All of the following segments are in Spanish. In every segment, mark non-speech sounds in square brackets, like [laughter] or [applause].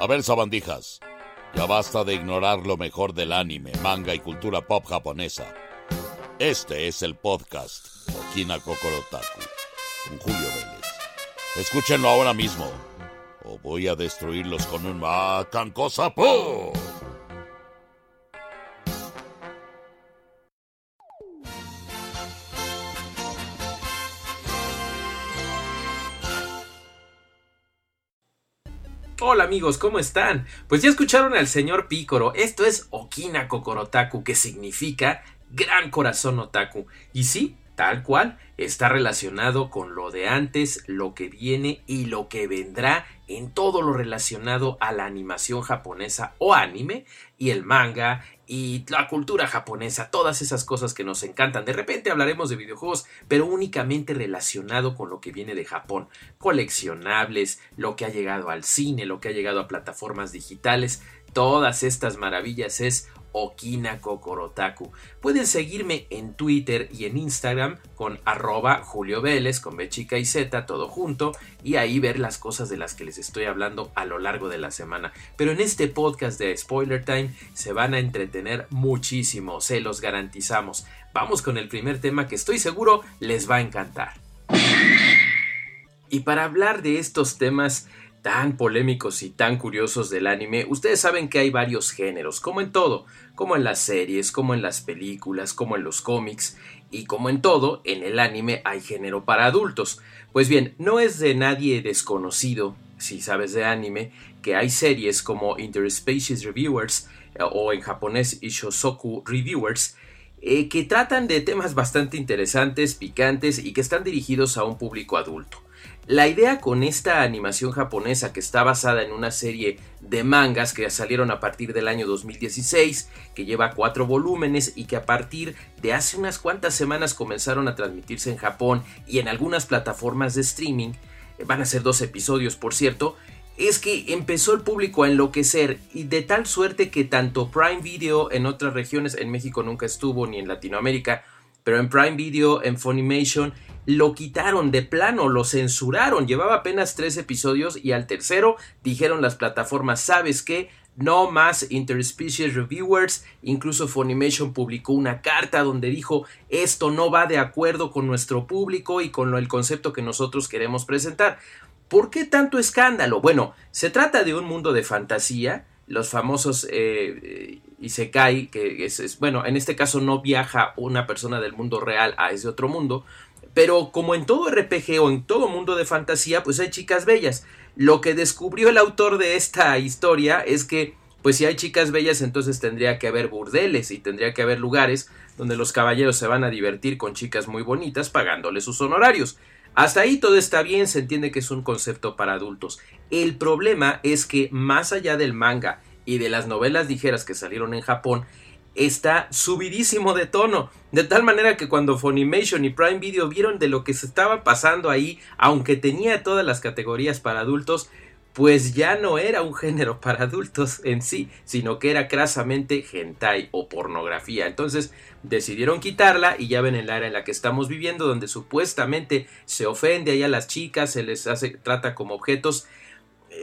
A ver, sabandijas, ya basta de ignorar lo mejor del anime, manga y cultura pop japonesa. Este es el podcast Okina Kokorotaku con Julio Vélez. Escúchenlo ahora mismo o voy a destruirlos con un macancosapo. Hola amigos, ¿cómo están? Pues ya escucharon al señor Pícoro, esto es Okina Kokorotaku, que significa gran corazón otaku. Y sí, tal cual, está relacionado con lo de antes, lo que viene y lo que vendrá en todo lo relacionado a la animación japonesa o anime y el manga y la cultura japonesa, todas esas cosas que nos encantan. De repente hablaremos de videojuegos, pero únicamente relacionado con lo que viene de Japón. Coleccionables, lo que ha llegado al cine, lo que ha llegado a plataformas digitales, todas estas maravillas es Okina Kokorotaku. Pueden seguirme en Twitter y en Instagram con arroba Julio Vélez, con B chica y Z, todo junto, y ahí ver las cosas de las que les estoy hablando a lo largo de la semana. Pero en este podcast de Spoiler Time se van a entretener muchísimo, se los garantizamos. Vamos con el primer tema que estoy seguro les va a encantar. Y para hablar de estos temas tan polémicos y tan curiosos del anime, ustedes saben que hay varios géneros, como en todo, como en las series, como en las películas, como en los cómics, y como en todo, en el anime hay género para adultos. Pues bien, no es de nadie desconocido, si sabes de anime, que hay series como Interspecies Reviewers eh, o en japonés Ishosoku Reviewers, eh, que tratan de temas bastante interesantes, picantes y que están dirigidos a un público adulto. La idea con esta animación japonesa que está basada en una serie de mangas que salieron a partir del año 2016, que lleva cuatro volúmenes y que a partir de hace unas cuantas semanas comenzaron a transmitirse en Japón y en algunas plataformas de streaming, eh, van a ser dos episodios por cierto, es que empezó el público a enloquecer y de tal suerte que tanto Prime Video en otras regiones, en México nunca estuvo ni en Latinoamérica, pero en Prime Video, en Funimation, lo quitaron de plano, lo censuraron. Llevaba apenas tres episodios y al tercero dijeron las plataformas, ¿sabes qué? No más interspecies reviewers. Incluso Funimation publicó una carta donde dijo esto no va de acuerdo con nuestro público y con el concepto que nosotros queremos presentar. ¿Por qué tanto escándalo? Bueno, se trata de un mundo de fantasía. Los famosos eh, Isekai, que es, bueno, en este caso no viaja una persona del mundo real a ese otro mundo, pero como en todo RPG o en todo mundo de fantasía, pues hay chicas bellas. Lo que descubrió el autor de esta historia es que, pues si hay chicas bellas, entonces tendría que haber burdeles y tendría que haber lugares donde los caballeros se van a divertir con chicas muy bonitas pagándoles sus honorarios. Hasta ahí todo está bien, se entiende que es un concepto para adultos. El problema es que más allá del manga y de las novelas ligeras que salieron en Japón, está subidísimo de tono. De tal manera que cuando Funimation y Prime Video vieron de lo que se estaba pasando ahí, aunque tenía todas las categorías para adultos, pues ya no era un género [laughs] para adultos en sí, sino que era crasamente hentai o pornografía. Entonces decidieron quitarla y ya ven el área en la que estamos viviendo, donde supuestamente se ofende ahí a las chicas, se les hace, trata como objetos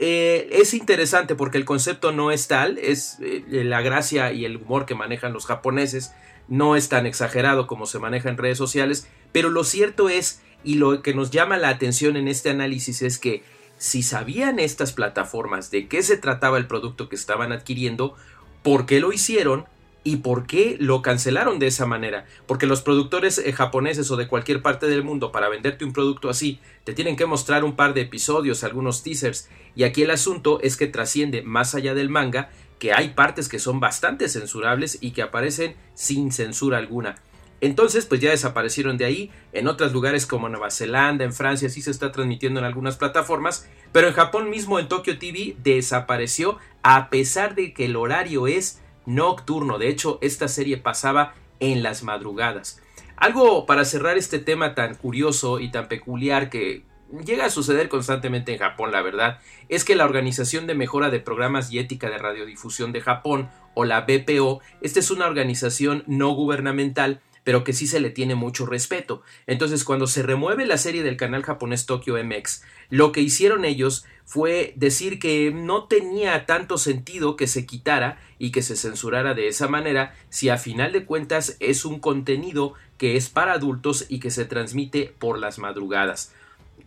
eh, es interesante porque el concepto no es tal, es eh, la gracia y el humor que manejan los japoneses no es tan exagerado como se maneja en redes sociales, pero lo cierto es, y lo que nos llama la atención en este análisis es que si sabían estas plataformas de qué se trataba el producto que estaban adquiriendo, ¿por qué lo hicieron? ¿Y por qué lo cancelaron de esa manera? Porque los productores eh, japoneses o de cualquier parte del mundo para venderte un producto así te tienen que mostrar un par de episodios, algunos teasers, y aquí el asunto es que trasciende más allá del manga, que hay partes que son bastante censurables y que aparecen sin censura alguna. Entonces, pues ya desaparecieron de ahí. En otros lugares como Nueva Zelanda, en Francia, sí se está transmitiendo en algunas plataformas. Pero en Japón mismo, en Tokyo TV, desapareció a pesar de que el horario es nocturno. De hecho, esta serie pasaba en las madrugadas. Algo para cerrar este tema tan curioso y tan peculiar que llega a suceder constantemente en Japón, la verdad, es que la Organización de Mejora de Programas y Ética de Radiodifusión de Japón, o la BPO, esta es una organización no gubernamental pero que sí se le tiene mucho respeto. Entonces, cuando se remueve la serie del canal japonés Tokyo MX, lo que hicieron ellos fue decir que no tenía tanto sentido que se quitara y que se censurara de esa manera si a final de cuentas es un contenido que es para adultos y que se transmite por las madrugadas.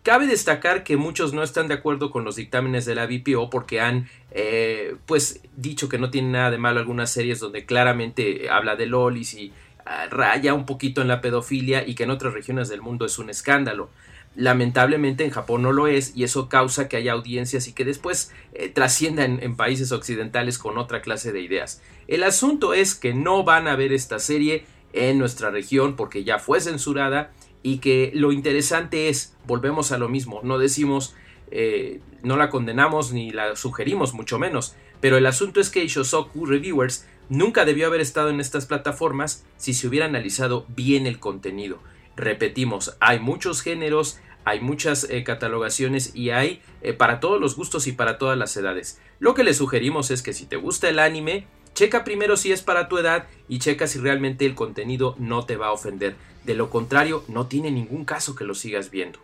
Cabe destacar que muchos no están de acuerdo con los dictámenes de la BPO porque han eh, pues dicho que no tiene nada de malo algunas series donde claramente habla de lolis y raya un poquito en la pedofilia y que en otras regiones del mundo es un escándalo. Lamentablemente en Japón no lo es y eso causa que haya audiencias y que después eh, trasciendan en países occidentales con otra clase de ideas. El asunto es que no van a ver esta serie en nuestra región porque ya fue censurada y que lo interesante es, volvemos a lo mismo, no decimos, eh, no la condenamos ni la sugerimos, mucho menos, pero el asunto es que Shosoku Reviewers nunca debió haber estado en estas plataformas si se hubiera analizado bien el contenido. Repetimos, hay muchos géneros, hay muchas eh, catalogaciones y hay eh, para todos los gustos y para todas las edades. Lo que le sugerimos es que si te gusta el anime, checa primero si es para tu edad y checa si realmente el contenido no te va a ofender. De lo contrario, no tiene ningún caso que lo sigas viendo.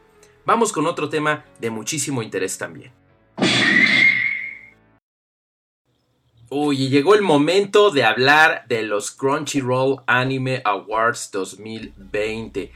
Vamos con otro tema de muchísimo interés también. Uy, y llegó el momento de hablar de los Crunchyroll Anime Awards 2020.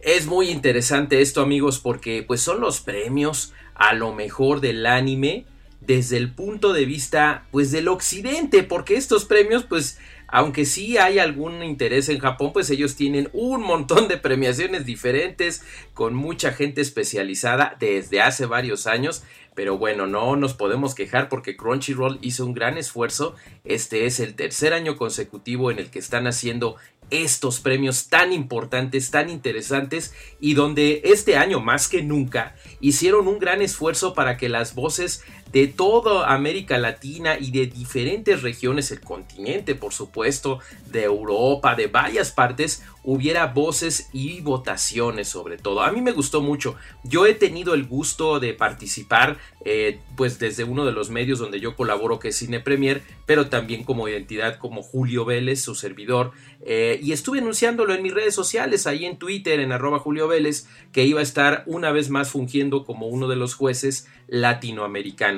Es muy interesante esto, amigos, porque pues son los premios a lo mejor del anime desde el punto de vista pues del occidente, porque estos premios pues aunque sí hay algún interés en Japón, pues ellos tienen un montón de premiaciones diferentes con mucha gente especializada desde hace varios años. Pero bueno, no nos podemos quejar porque Crunchyroll hizo un gran esfuerzo. Este es el tercer año consecutivo en el que están haciendo estos premios tan importantes, tan interesantes y donde este año más que nunca hicieron un gran esfuerzo para que las voces de toda América Latina y de diferentes regiones, el continente por supuesto, de Europa, de varias partes, hubiera voces y votaciones sobre todo. A mí me gustó mucho. Yo he tenido el gusto de participar eh, pues desde uno de los medios donde yo colaboro que es Cine Premier, pero también como identidad como Julio Vélez, su servidor. Eh, y estuve anunciándolo en mis redes sociales, ahí en Twitter, en arroba Julio Vélez, que iba a estar una vez más fungiendo como uno de los jueces latinoamericanos.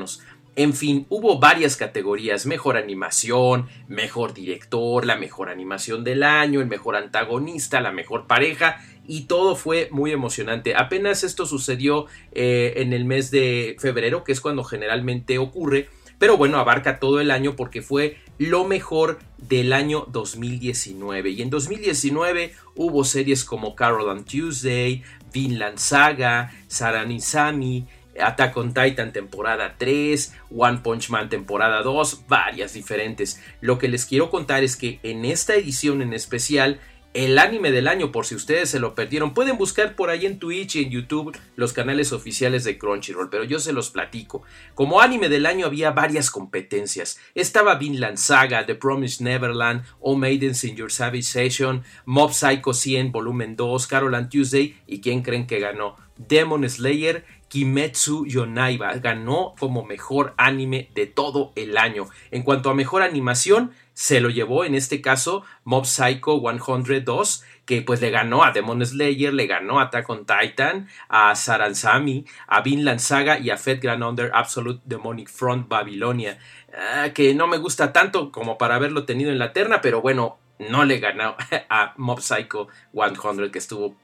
En fin, hubo varias categorías, mejor animación, mejor director, la mejor animación del año, el mejor antagonista, la mejor pareja y todo fue muy emocionante. Apenas esto sucedió eh, en el mes de febrero, que es cuando generalmente ocurre, pero bueno, abarca todo el año porque fue lo mejor del año 2019. Y en 2019 hubo series como Carol on Tuesday, Vinland Saga, Saranisami, Attack on Titan temporada 3, One Punch Man temporada 2, varias diferentes. Lo que les quiero contar es que en esta edición en especial el anime del año, por si ustedes se lo perdieron. Pueden buscar por ahí en Twitch y en YouTube los canales oficiales de Crunchyroll, pero yo se los platico. Como anime del año había varias competencias. Estaba Vinland Saga, The Promised Neverland, All Maidens in Your Savage Session, Mob Psycho 100, Volumen 2, Carol and Tuesday, y ¿quién creen que ganó? Demon Slayer Kimetsu Yonaiba ganó como mejor anime de todo el año. En cuanto a mejor animación, se lo llevó en este caso Mob Psycho 102, que pues le ganó a Demon Slayer, le ganó a Attack on Titan, a Saransami, a Vinland Saga y a Fed Grand Under Absolute Demonic Front Babilonia, ah, que no me gusta tanto como para haberlo tenido en la terna, pero bueno, no le ganó [laughs] a Mob Psycho 100, que estuvo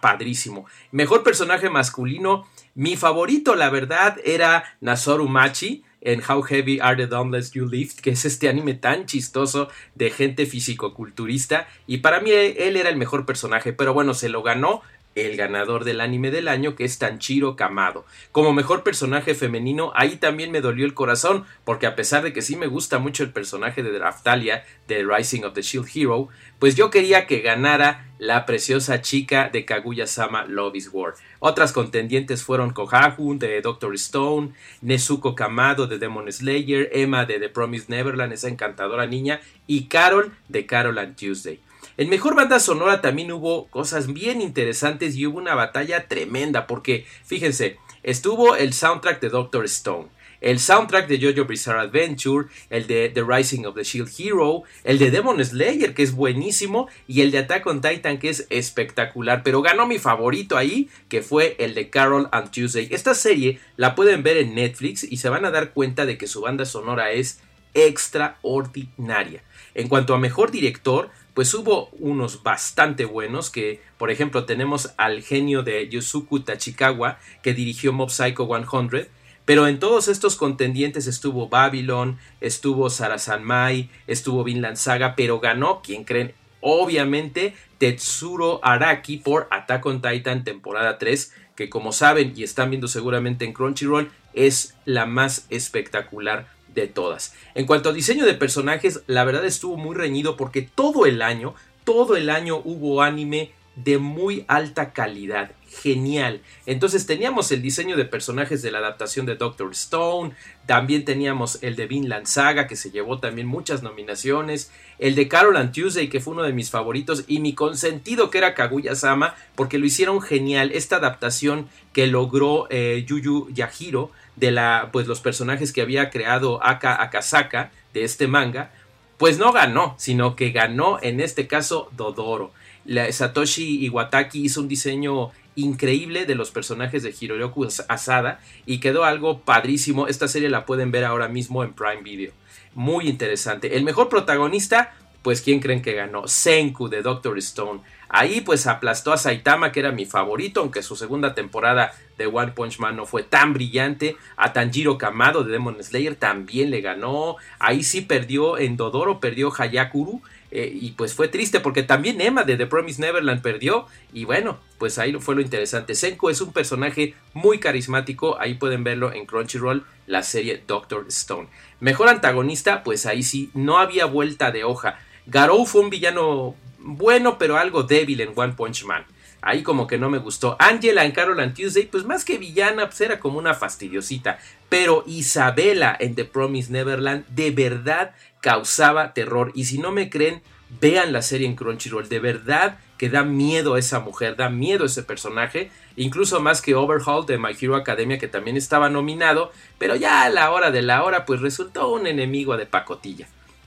padrísimo. Mejor personaje masculino, mi favorito, la verdad, era Nasoru Machi en How Heavy Are the Dumbbells You Lift, que es este anime tan chistoso de gente fisicoculturista. Y para mí él era el mejor personaje, pero bueno, se lo ganó el ganador del anime del año, que es Tanchiro Kamado. Como mejor personaje femenino, ahí también me dolió el corazón, porque a pesar de que sí me gusta mucho el personaje de Draftalia de Rising of the Shield Hero, pues yo quería que ganara la preciosa chica de Kaguya-sama Love is War. Otras contendientes fueron Kohaku de Doctor Stone, Nezuko Kamado de Demon Slayer, Emma de The Promised Neverland, esa encantadora niña, y Carol de Carol and Tuesday. En Mejor Banda Sonora también hubo cosas bien interesantes y hubo una batalla tremenda porque, fíjense, estuvo el soundtrack de Doctor Stone, el soundtrack de JoJo Bizarre Adventure, el de The Rising of the Shield Hero, el de Demon Slayer, que es buenísimo, y el de Attack on Titan, que es espectacular. Pero ganó mi favorito ahí, que fue el de Carol and Tuesday. Esta serie la pueden ver en Netflix y se van a dar cuenta de que su banda sonora es extraordinaria. En cuanto a mejor director, pues hubo unos bastante buenos que, por ejemplo, tenemos al genio de Yusuku Tachikawa que dirigió Mob Psycho 100, pero en todos estos contendientes estuvo Babylon, estuvo Sarasan Mai, estuvo Vinland Saga, pero ganó, ¿quién creen? Obviamente Tetsuro Araki por Attack on Titan temporada 3, que como saben y están viendo seguramente en Crunchyroll, es la más espectacular de todas. En cuanto a diseño de personajes, la verdad estuvo muy reñido porque todo el año, todo el año hubo anime de muy alta calidad, genial. Entonces teníamos el diseño de personajes de la adaptación de Doctor Stone, también teníamos el de Vinland Saga que se llevó también muchas nominaciones, el de Carol and Tuesday que fue uno de mis favoritos y mi consentido que era Kaguya Sama porque lo hicieron genial, esta adaptación que logró eh, Yuyu Yahiro de la, pues, los personajes que había creado Aka Akasaka de este manga, pues no ganó, sino que ganó en este caso Dodoro. La, Satoshi Iwataki hizo un diseño increíble de los personajes de Hiroyoku Asada y quedó algo padrísimo. Esta serie la pueden ver ahora mismo en Prime Video. Muy interesante. El mejor protagonista, pues ¿quién creen que ganó? Senku de Doctor Stone. Ahí pues aplastó a Saitama, que era mi favorito, aunque su segunda temporada de One Punch Man no fue tan brillante. A Tanjiro Kamado de Demon Slayer también le ganó. Ahí sí perdió en Dodoro, perdió Hayakuru. Eh, y pues fue triste porque también Emma de The Promise Neverland perdió. Y bueno, pues ahí fue lo interesante. Senko es un personaje muy carismático. Ahí pueden verlo en Crunchyroll, la serie Doctor Stone. Mejor antagonista, pues ahí sí, no había vuelta de hoja. Garou fue un villano bueno, pero algo débil en One Punch Man. Ahí como que no me gustó. Angela en Carol and Tuesday, pues más que villana, pues era como una fastidiosita. Pero Isabela en The Promise Neverland de verdad causaba terror. Y si no me creen, vean la serie en Crunchyroll. De verdad que da miedo a esa mujer, da miedo a ese personaje. Incluso más que Overhaul de My Hero Academia, que también estaba nominado. Pero ya a la hora de la hora, pues resultó un enemigo de pacotilla.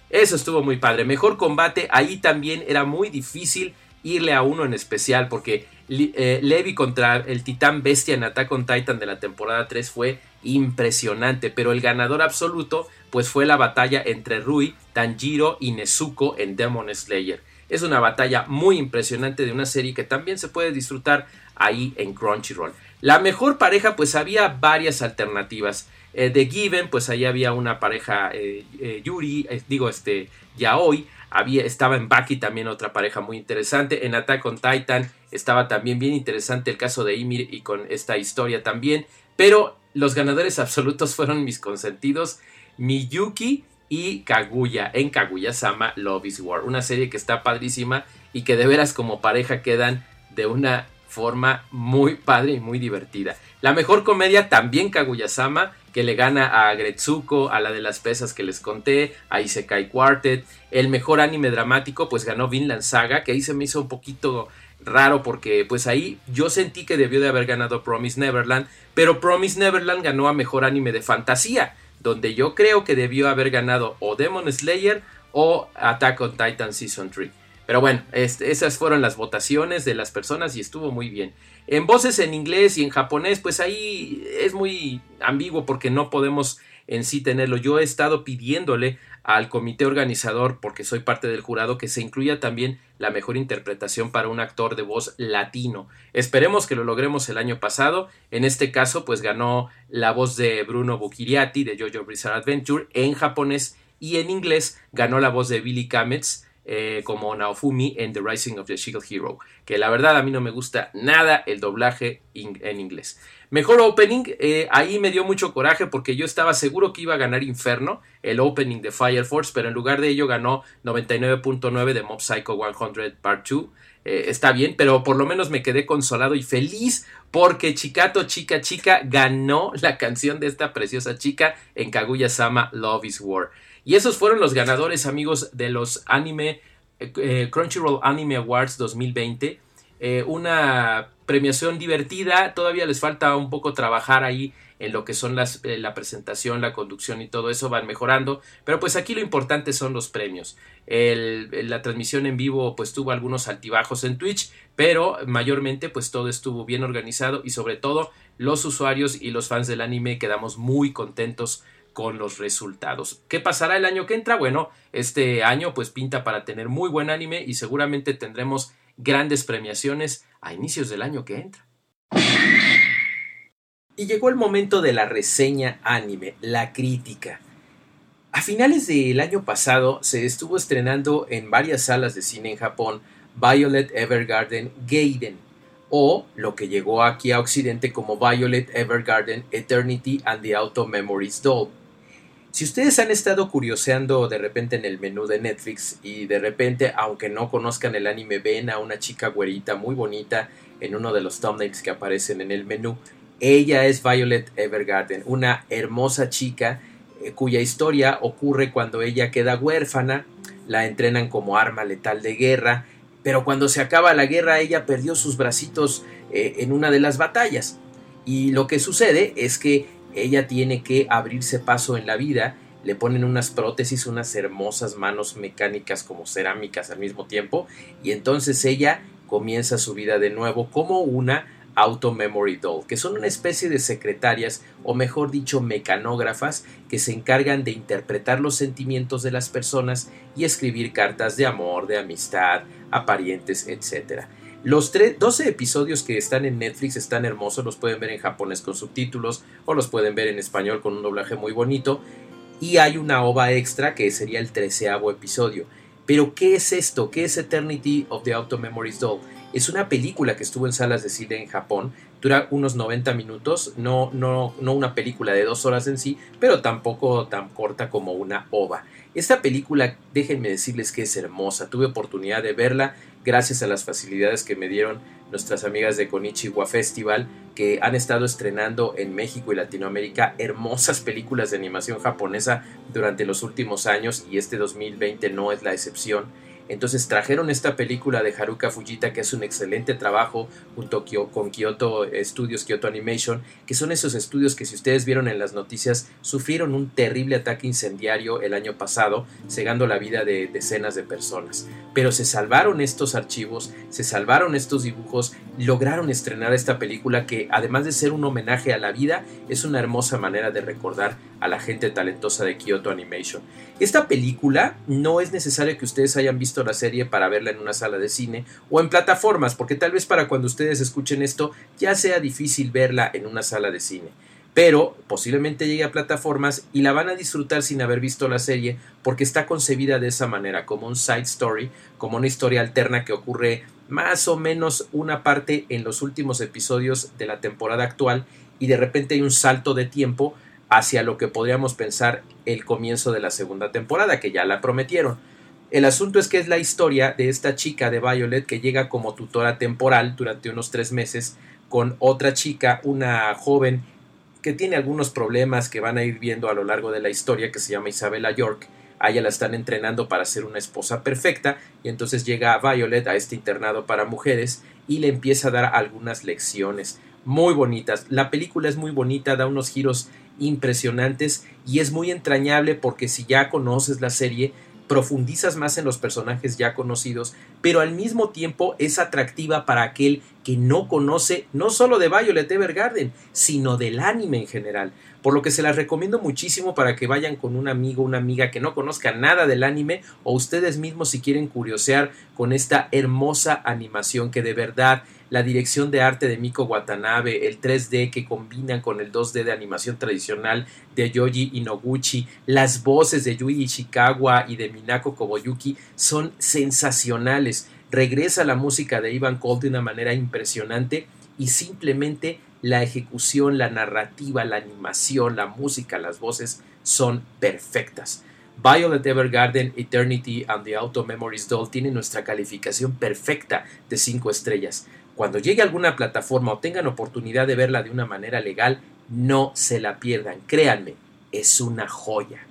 Eso estuvo muy padre. Mejor combate, ahí también era muy difícil irle a uno en especial porque eh, Levi contra el titán bestia en Attack on Titan de la temporada 3 fue impresionante, pero el ganador absoluto pues fue la batalla entre Rui, Tanjiro y Nezuko en Demon Slayer. Es una batalla muy impresionante de una serie que también se puede disfrutar ahí en Crunchyroll. La mejor pareja pues había varias alternativas. Eh, de Given, pues ahí había una pareja eh, eh, Yuri, digo, este, Yaoi. Había, estaba en Baki también otra pareja muy interesante. En Attack on Titan estaba también bien interesante el caso de Ymir y con esta historia también. Pero los ganadores [laughs] absolutos fueron mis consentidos, Miyuki y Kaguya en Kaguya Sama Love is War. Una serie que está padrísima y que de veras como pareja quedan de una forma muy padre y muy divertida. La mejor comedia también Kaguya-sama, que le gana a Gretsuko, a la de las pesas que les conté, a Isekai Quartet. El mejor anime dramático, pues ganó Vinland Saga, que ahí se me hizo un poquito raro porque pues ahí yo sentí que debió de haber ganado Promise Neverland, pero Promise Neverland ganó a mejor anime de fantasía, donde yo creo que debió haber ganado o Demon Slayer o Attack on Titan Season 3. Pero bueno, esas fueron las votaciones de las personas y estuvo muy bien. En voces en inglés y en japonés, pues ahí es muy ambiguo porque no podemos en sí tenerlo. Yo he estado pidiéndole al comité organizador, porque soy parte del jurado, que se incluya también la mejor interpretación para un actor de voz latino. Esperemos que lo logremos el año pasado. En este caso, pues ganó la voz de Bruno Bukiriati de Jojo Bizarre Adventure en japonés y en inglés ganó la voz de Billy Kametz eh, como Naofumi en The Rising of the Shield Hero, que la verdad a mí no me gusta nada el doblaje en inglés. Mejor opening, eh, ahí me dio mucho coraje porque yo estaba seguro que iba a ganar Inferno, el opening de Fire Force, pero en lugar de ello ganó 99.9 de Mob Psycho 100 Part 2. Eh, está bien, pero por lo menos me quedé consolado y feliz porque Chikato Chica Chica ganó la canción de esta preciosa chica en Kaguya Sama Love is War. Y esos fueron los ganadores, amigos, de los anime eh, eh, Crunchyroll Anime Awards 2020. Eh, una premiación divertida, todavía les falta un poco trabajar ahí en lo que son las, la presentación, la conducción y todo eso van mejorando, pero pues aquí lo importante son los premios. la transmisión en vivo pues tuvo algunos altibajos en Twitch, pero mayormente pues todo estuvo bien organizado y sobre todo los usuarios y los fans del anime quedamos muy contentos con los resultados. ¿Qué pasará el año que entra? Bueno, este año pues pinta para tener muy buen anime y seguramente tendremos grandes premiaciones a inicios del año que entra. Y llegó el momento de la reseña anime, la crítica. A finales del año pasado se estuvo estrenando en varias salas de cine en Japón Violet Evergarden Gaiden, o lo que llegó aquí a Occidente como Violet Evergarden Eternity and the Auto Memories Doll. Si ustedes han estado curioseando de repente en el menú de Netflix y de repente, aunque no conozcan el anime, ven a una chica güerita muy bonita en uno de los thumbnails que aparecen en el menú, ella es Violet Evergarden, una hermosa chica eh, cuya historia ocurre cuando ella queda huérfana, la entrenan como arma letal de guerra, pero cuando se acaba la guerra ella perdió sus bracitos eh, en una de las batallas. Y lo que sucede es que ella tiene que abrirse paso en la vida, le ponen unas prótesis, unas hermosas manos mecánicas como cerámicas al mismo tiempo, y entonces ella comienza su vida de nuevo como una Auto Memory Doll, que son una especie de secretarias, o mejor dicho, mecanógrafas, que se encargan de interpretar los sentimientos de las personas y escribir cartas de amor, de amistad, a parientes, etc. Los 12 episodios que están en Netflix están hermosos, los pueden ver en japonés con subtítulos o los pueden ver en español con un doblaje muy bonito. Y hay una ova extra que sería el treceavo episodio. Pero, ¿qué es esto? ¿Qué es Eternity of the Auto Memories Doll? Es una película que estuvo en salas de cine en Japón, dura unos 90 minutos, no, no, no una película de dos horas en sí, pero tampoco tan corta como una ova. Esta película, déjenme decirles que es hermosa, tuve oportunidad de verla gracias a las facilidades que me dieron nuestras amigas de Konichiwa Festival, que han estado estrenando en México y Latinoamérica hermosas películas de animación japonesa durante los últimos años y este 2020 no es la excepción. Entonces trajeron esta película de Haruka Fujita que es un excelente trabajo junto con Kyoto Studios, Kyoto Animation, que son esos estudios que si ustedes vieron en las noticias sufrieron un terrible ataque incendiario el año pasado, cegando la vida de decenas de personas. Pero se salvaron estos archivos, se salvaron estos dibujos, lograron estrenar esta película que además de ser un homenaje a la vida, es una hermosa manera de recordar a la gente talentosa de Kyoto Animation. Esta película no es necesario que ustedes hayan visto la serie para verla en una sala de cine o en plataformas, porque tal vez para cuando ustedes escuchen esto ya sea difícil verla en una sala de cine. Pero posiblemente llegue a plataformas y la van a disfrutar sin haber visto la serie porque está concebida de esa manera, como un side story, como una historia alterna que ocurre más o menos una parte en los últimos episodios de la temporada actual y de repente hay un salto de tiempo hacia lo que podríamos pensar el comienzo de la segunda temporada, que ya la prometieron. El asunto es que es la historia de esta chica de Violet que llega como tutora temporal durante unos tres meses con otra chica, una joven que tiene algunos problemas que van a ir viendo a lo largo de la historia, que se llama Isabella York. A ella la están entrenando para ser una esposa perfecta y entonces llega Violet a este internado para mujeres y le empieza a dar algunas lecciones muy bonitas. La película es muy bonita, da unos giros impresionantes y es muy entrañable porque si ya conoces la serie, profundizas más en los personajes ya conocidos, pero al mismo tiempo es atractiva para aquel que no conoce no solo de Violet Evergarden, sino del anime en general. Por lo que se las recomiendo muchísimo para que vayan con un amigo, una amiga que no conozca nada del anime o ustedes mismos si quieren curiosear con esta hermosa animación que de verdad la dirección de arte de Miko Watanabe, el 3D que combinan con el 2D de animación tradicional de Yoji Inoguchi, las voces de Yui Ishikawa y de Minako Koboyuki son sensacionales. Regresa la música de Ivan Cole de una manera impresionante y simplemente la ejecución, la narrativa, la animación, la música, las voces son perfectas. Violet Evergarden, Eternity and the Auto Memories Doll tiene nuestra calificación perfecta de 5 estrellas. Cuando llegue a alguna plataforma o tengan oportunidad de verla de una manera legal, no se la pierdan. Créanme, es una joya.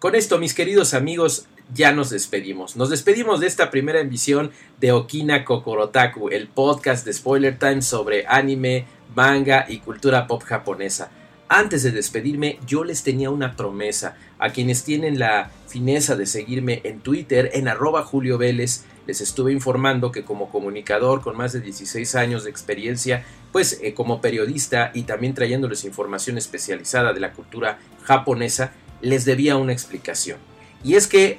Con esto, mis queridos amigos, ya nos despedimos. Nos despedimos de esta primera emisión de Okina Kokorotaku, el podcast de Spoiler Time sobre anime, manga y cultura pop japonesa. Antes de despedirme, yo les tenía una promesa. A quienes tienen la fineza de seguirme en Twitter, en arroba Julio Vélez, les estuve informando que como comunicador con más de 16 años de experiencia, pues eh, como periodista y también trayéndoles información especializada de la cultura japonesa, les debía una explicación. Y es que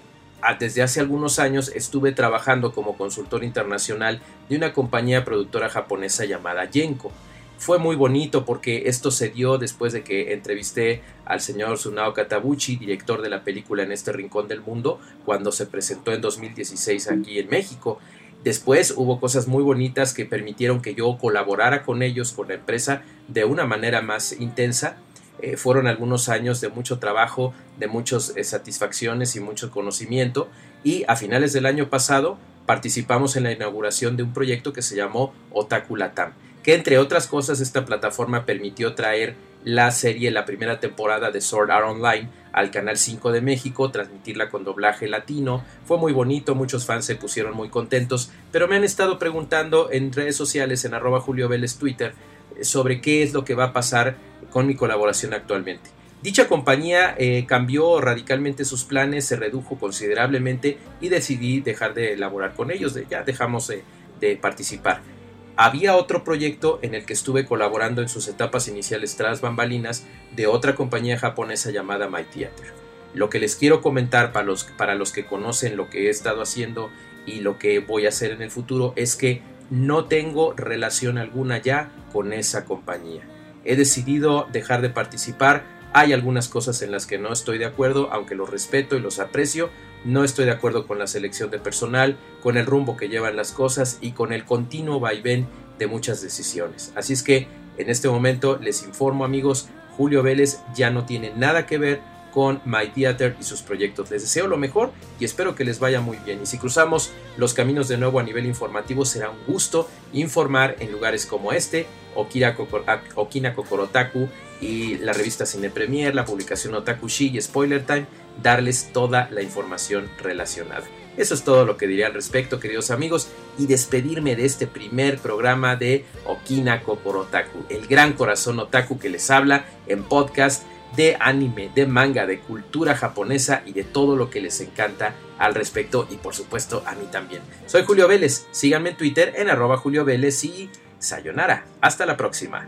desde hace algunos años estuve trabajando como consultor internacional de una compañía productora japonesa llamada Yenko fue muy bonito porque esto se dio después de que entrevisté al señor Sunao Katabuchi, director de la película En este rincón del mundo, cuando se presentó en 2016 aquí en México. Después hubo cosas muy bonitas que permitieron que yo colaborara con ellos, con la empresa, de una manera más intensa. Eh, fueron algunos años de mucho trabajo, de muchas eh, satisfacciones y mucho conocimiento. Y a finales del año pasado participamos en la inauguración de un proyecto que se llamó Otaku Latam que entre otras cosas esta plataforma permitió traer la serie, la primera temporada de Sword Art Online al Canal 5 de México, transmitirla con doblaje latino. Fue muy bonito, muchos fans se pusieron muy contentos, pero me han estado preguntando en redes sociales, en arroba Julio Vélez Twitter, sobre qué es lo que va a pasar con mi colaboración actualmente. Dicha compañía eh, cambió radicalmente sus planes, se redujo considerablemente y decidí dejar de elaborar con ellos, ya dejamos de participar. Había otro proyecto en el que estuve colaborando en sus etapas iniciales tras bambalinas de otra compañía japonesa llamada My Theater. Lo que les quiero comentar para los, para los que conocen lo que he estado haciendo y lo que voy a hacer en el futuro es que no tengo relación alguna ya con esa compañía. He decidido dejar de participar. Hay algunas cosas en las que no estoy de acuerdo, aunque los respeto y los aprecio, no estoy de acuerdo con la selección de personal, con el rumbo que llevan las cosas y con el continuo vaivén de muchas decisiones. Así es que en este momento les informo amigos, Julio Vélez ya no tiene nada que ver con My Theater y sus proyectos. Les deseo lo mejor y espero que les vaya muy bien. Y si cruzamos los caminos de nuevo a nivel informativo, será un gusto informar en lugares como este, Okina Kokorotaku y la revista Cine Premier, la publicación Otakushi y Spoiler Time darles toda la información relacionada. Eso es todo lo que diré al respecto, queridos amigos, y despedirme de este primer programa de Okina Kokorotaku, el gran corazón otaku que les habla en podcast de anime, de manga, de cultura japonesa y de todo lo que les encanta al respecto y por supuesto a mí también. Soy Julio Vélez, síganme en Twitter en arroba Julio Vélez y sayonara. Hasta la próxima.